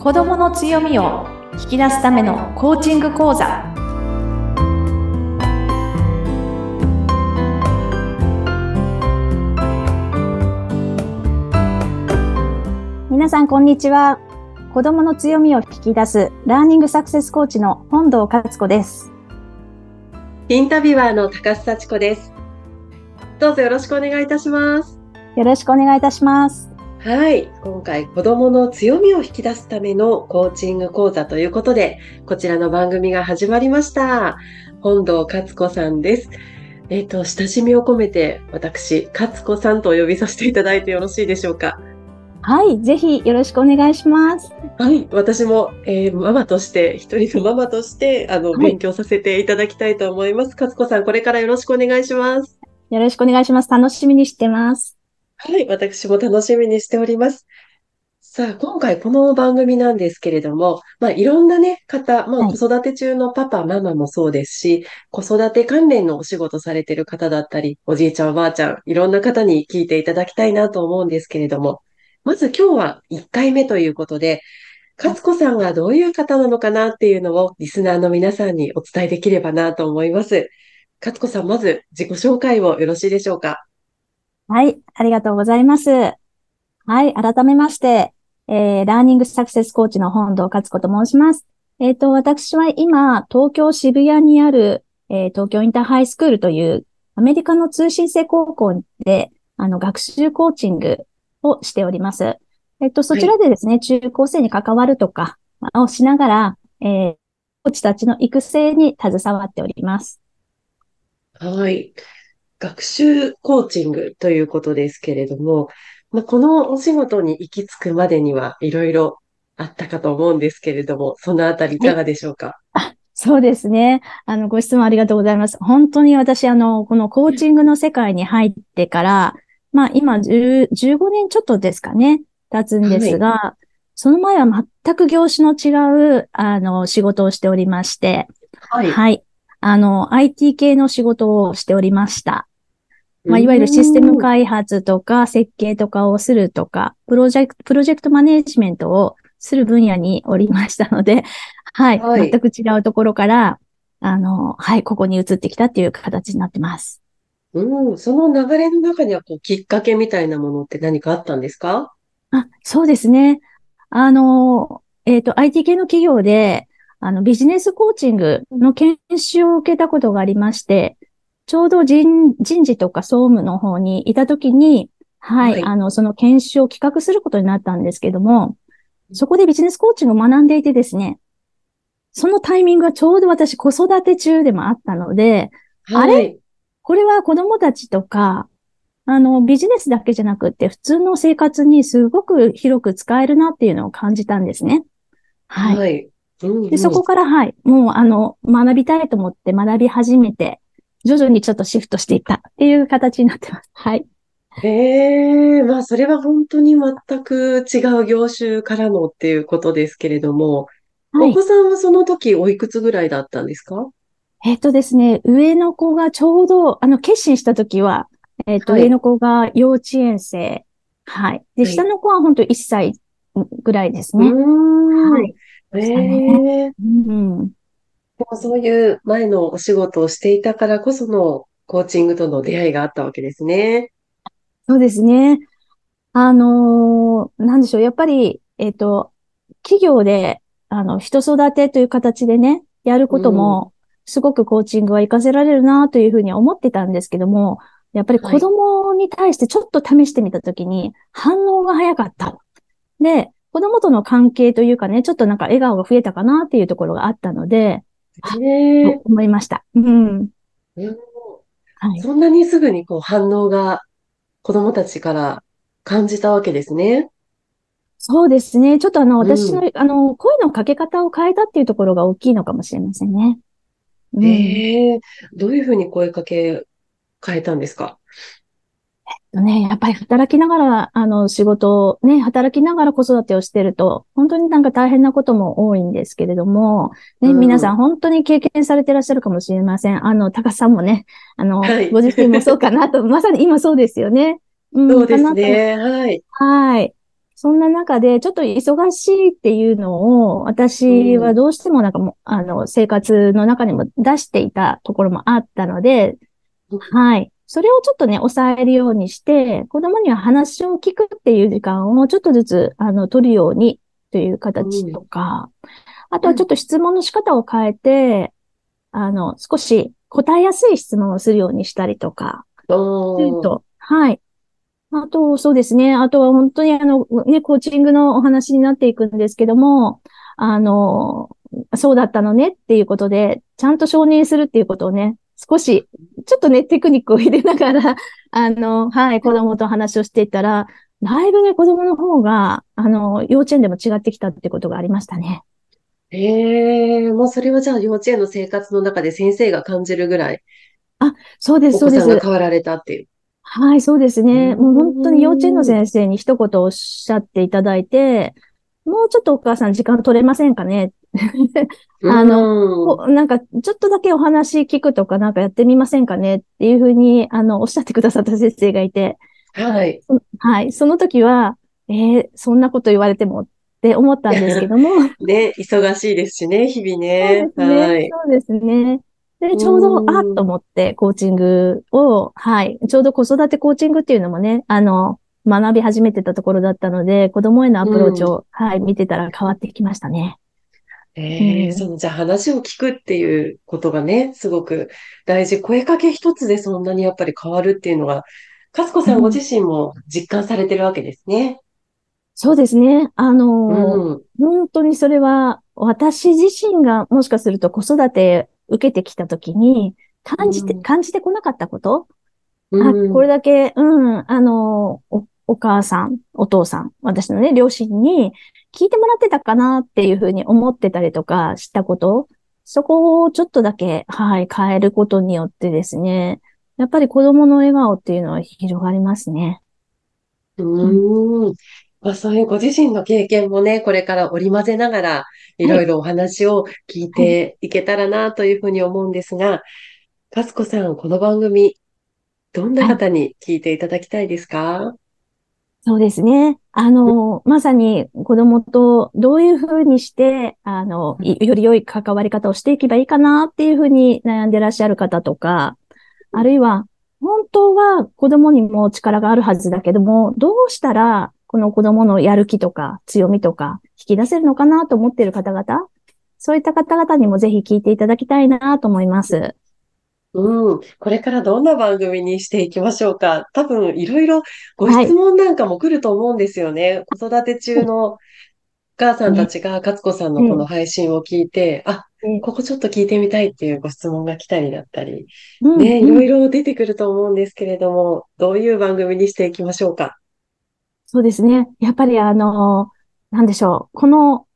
子どもの強みを引き出すためのコーチング講座。皆さんこんにちは。子どもの強みを引き出すラーニングサクセスコーチの本堂勝子です。インタビュアーの高須幸子です。どうぞよろしくお願いいたします。よろしくお願いいたしますはい。今回、子供の強みを引き出すためのコーチング講座ということで、こちらの番組が始まりました。本堂勝子さんです。えっ、ー、と、親しみを込めて、私、勝子さんとお呼びさせていただいてよろしいでしょうか。はい。ぜひ、よろしくお願いします。はい。私も、えー、ママとして、一人のママとして、あの、はい、勉強させていただきたいと思います。勝子さん、これからよろしくお願いします。よろしくお願いします。楽しみにしてます。はい、私も楽しみにしております。さあ、今回この番組なんですけれども、まあ、いろんなね、方、まあ、子育て中のパパ、ママもそうですし、子育て関連のお仕事されている方だったり、おじいちゃん、おばあちゃん、いろんな方に聞いていただきたいなと思うんですけれども、まず今日は1回目ということで、勝子さんがどういう方なのかなっていうのをリスナーの皆さんにお伝えできればなと思います。勝子さん、まず自己紹介をよろしいでしょうか？はい、ありがとうございます。はい、改めまして、えー、ラーニングサクセスコーチの本堂勝子と申します。えっ、ー、と、私は今、東京渋谷にある、えー、東京インターハイスクールというアメリカの通信制高校で、あの、学習コーチングをしております。えっと、そちらでですね、はい、中高生に関わるとかをしながら、えー、コーチたちの育成に携わっております。はい。学習コーチングということですけれども、まあ、このお仕事に行き着くまでにはいろいろあったかと思うんですけれども、そのあたりいかがでしょうか、あそうですね。あの、ご質問ありがとうございます。本当に私、あの、このコーチングの世界に入ってから、まあ、今15年ちょっとですかね、経つんですが、はい、その前は全く業種の違う、あの、仕事をしておりまして、はい。はい。あの、IT 系の仕事をしておりました。まあ、いわゆるシステム開発とか設計とかをするとか、プロジェクト、プロジェクトマネジメントをする分野におりましたので、はい、はい、全く違うところから、あの、はい、ここに移ってきたっていう形になってます。うん、その流れの中にはこうきっかけみたいなものって何かあったんですか？あ、そうですね。あの、えっ、ー、と、IT 系の企業で、あの、ビジネスコーチングの研修を受けたことがありまして、ちょうど人人事とか総務の方にいたときに、はい、はい、あの、その研修を企画することになったんですけども、そこでビジネスコーチングを学んでいてですね、そのタイミングがちょうど私子育て中でもあったので、はい、あれ？これは子供たちとか、あの、ビジネスだけじゃなくって普通の生活にすごく広く使えるなっていうのを感じたんですね。はい。はい、でそこから、はい、もう、あの、学びたいと思って学び始めて、徐々にちょっとシフトしていったっていう形になってます。はい。へえ、まあ、それは本当に全く違う業種からのっていうことですけれども、はい、お子さんはその時おいくつぐらいだったんですか？えっ、とですね、上の子がちょうど、あの、決心した時は、えっ、と、はい、上の子が幼稚園生。はい。で、下の子は本当1歳ぐらいですね。はい。ええうん。でもそういう前のお仕事をしていたからこそのコーチングとの出会いがあったわけですね。そうですね。あのー、なんでしょう。やっぱり、えっ、ー、と、企業で、あの、人育てという形でね、やることも、すごくコーチングは活かせられるなというふうに思ってたんですけども、やっぱり子供に対してちょっと試してみたときに反応が早かった。で、子供との関係というかね、ちょっとなんか笑顔が増えたかなっていうところがあったので、へえ。思いました。うん。はい、そんなにすぐにこう反応が子供たちから感じたわけですね。そうですね。ちょっとあの、私の、うん、あの、声のかけ方を変えたっていうところが大きいのかもしれませんね。うん、ええどういうふうに声かけ変えたんですか？ね、やっぱり働きながら、あの、仕事をね、働きながら子育てをしてると、本当になんか大変なことも多いんですけれども、ね、うん、皆さん本当に経験されていらっしゃるかもしれません。あの、高さんもね、あの、はい、ご自身もそうかなと、まさに今そうですよね。うん、そうですね。はい。はい。そんな中で、ちょっと忙しいっていうのを、私はどうしてもなんかもう、あの、生活の中にも出していたところもあったので、はい。それをちょっとね、抑えるようにして、子供には話を聞くっていう時間をちょっとずつ、あの、取るようにという形とか、あとはちょっと質問の仕方を変えて、あの、少し答えやすい質問をするようにしたりとか、と、はい。あと、そうですね。あとは本当にあの、ね、コーチングのお話になっていくんですけども、あの、そうだったのねっていうことで、ちゃんと承認するっていうことをね、少し、ちょっとね、テクニックを入れながら、あの、はい、子供と話をしていったら、だいぶね、子供の方が、あの、幼稚園でも違ってきたってことがありましたね。ええもうそれはじゃあ幼稚園の生活の中で先生が感じるぐらいそうです、お子そうです。さんが変わられたっていう。はい、そうですね。うんもう本当に幼稚園の先生に一言おっしゃっていただいて、もうちょっとお母さん時間取れませんかねあのなんか、ちょっとだけお話聞くとかなんかやってみませんかねっていうふうに、あの、おっしゃってくださった先生がいて、はい。はい、その時は、えーそんなこと言われてもって思ったんですけども、ね、忙しいですしね、日々そうね。ですね。はい。そうですね。で、ちょうど、うんあっと思って、コーチングを、はい。ちょうど子育てコーチングっていうのもね、あの、学び始めてたところだったので、子供へのアプローチを、はい、見てたら変わってきましたね。うんええその、じゃあ話を聞くっていうことがね、すごく大事。声かけ一つでそんなにやっぱり変わるっていうのが、かすこさんご自身も実感されてるわけですね。そうですね。あのーうん。本当にそれは、私自身がもしかすると子育て受けてきたときに、感じて、うん感じてこなかったことあ、うんこれだけ、うん、あの、お、お母さん、お父さん、私のね、両親に聞いてもらってたかなっていうふうに思ってたりとかしたこと、そこをちょっとだけ、はい、変えることによってですね、やっぱり子供の笑顔っていうのは広がりますね。うーん。まあ、そういうご自身の経験もね、これから織り交ぜながら、い。ろいろお話を聞いていけたらなというふうに思うんですが、かすこさん、この番組、どんな方に聞いていただきたいですか？そうですね。あの、まさに子供とどういうふうにして、あの、いより良い関わり方をしていけばいいかなっていうふうに悩んでらっしゃる方とか、あるいは、本当は子供にも力があるはずだけども、どうしたらこの子供のやる気とか強みとか引き出せるのかなと思っている方々、そういった方々にもぜひ聞いていただきたいなと思います。うん。これからどんな番組にしていきましょうか多分、いろいろご質問なんかも来ると思うんですよね。子育て中のお母さんたちが、かつこさんのこの配信を聞いて、あ、ねここちょっと聞いてみたいっていうご質問が来たりだったり、うんね、いうんろいろ出てくると思うんですけれども、どういう番組にしていきましょうか？そうですね。やっぱりあの、なんでしょう。この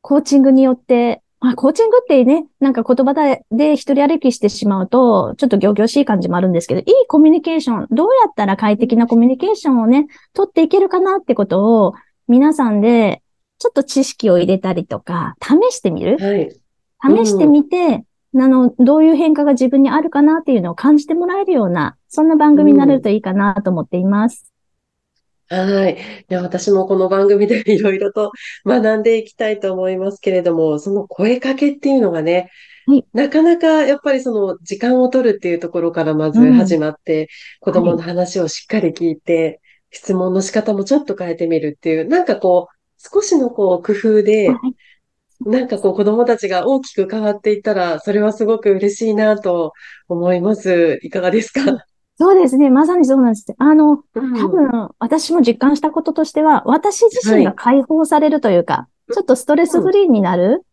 コーチングによって、まあ、コーチングってね、なんか言葉でで一人歩きしてしまうと、ちょっと仰々しい感じもあるんですけど、いいコミュニケーション、どうやったら快適なコミュニケーションをね、取っていけるかなってことを、皆さんで、ちょっと知識を入れたりとか、試してみる？はい。試してみて、あの、どういう変化が自分にあるかなっていうのを感じてもらえるような、そんな番組になれるといいかなと思っています。はい。で、私もこの番組で いろいろと学んでいきたいと思いますけれども、その声かけっていうのがねはい、なかなかやっぱりその時間を取るっていうところからまずうん。始まって、子供の話をしっかり聞いて、質問の仕方もちょっと変えてみるっていう、なんかこう、少しのこう工夫で、はい。なんかこう子供たちが大きく変わっていったら、それはすごく嬉しいなと思います。いかがですか？そうですね。まさにそうなんです。あの、うん多分、私も実感したこととしては、私自身が解放されるというか、ちょっとストレスフリーになる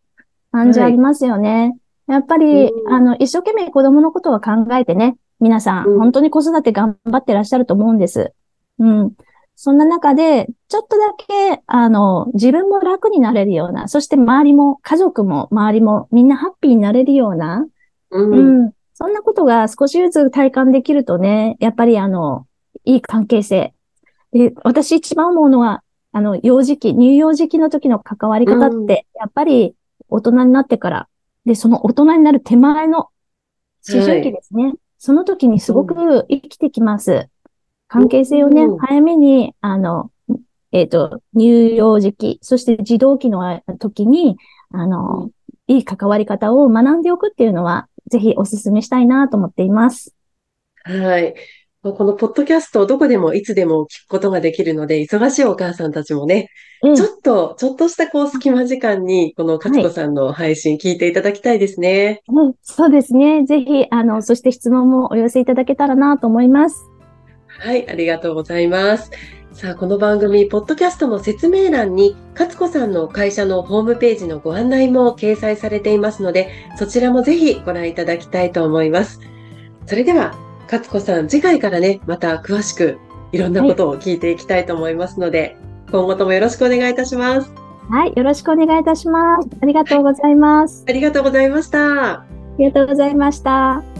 感じありますよね。やっぱり、うんあの、一生懸命子供のことは考えてね、皆さん、うん本当に子育て頑張ってらっしゃると思うんです。うん。そんな中で、ちょっとだけ、あの、自分も楽になれるような、そして周りも、家族も周りもみんなハッピーになれるような、うん。うん。そんなことが少しずつ体感できるとね、やっぱりあの、いい関係性。で、私一番思うのは、あの、幼児期、乳幼児期の時の関わり方うんって、やっぱり大人になってから、で、その大人になる手前の思春期ですね。その時にすごく生きてきます。関係性をねうん、早めに、あの、えっ、と、乳幼児期、そして児童期の時に、あの、いい関わり方を学んでおくっていうのは、ぜひお勧めしたいなと思っています。はい。まあこのポッドキャストをどこでもいつでも聞くことができるので、忙しいお母さんたちもね、ええちょっと、ちょっとしたこう隙間時間に、このかつこさんの配信聞いていただきたいですね。うんそうですね。ぜひ、あの、そして質問もお寄せいただけたらなと思います。はい、ありがとうございます。さあ、この番組、ポッドキャストの説明欄に、勝子さんの会社のホームページのご案内も掲載されていますので、そちらもぜひご覧いただきたいと思います。それでは、勝子さん、次回からね、また詳しくいろんなことを聞いていきたいと思いますので、今後ともよろしくお願いいたします。はい。よろしくお願いいたします。ありがとうございます。ありがとうございました。ありがとうございました。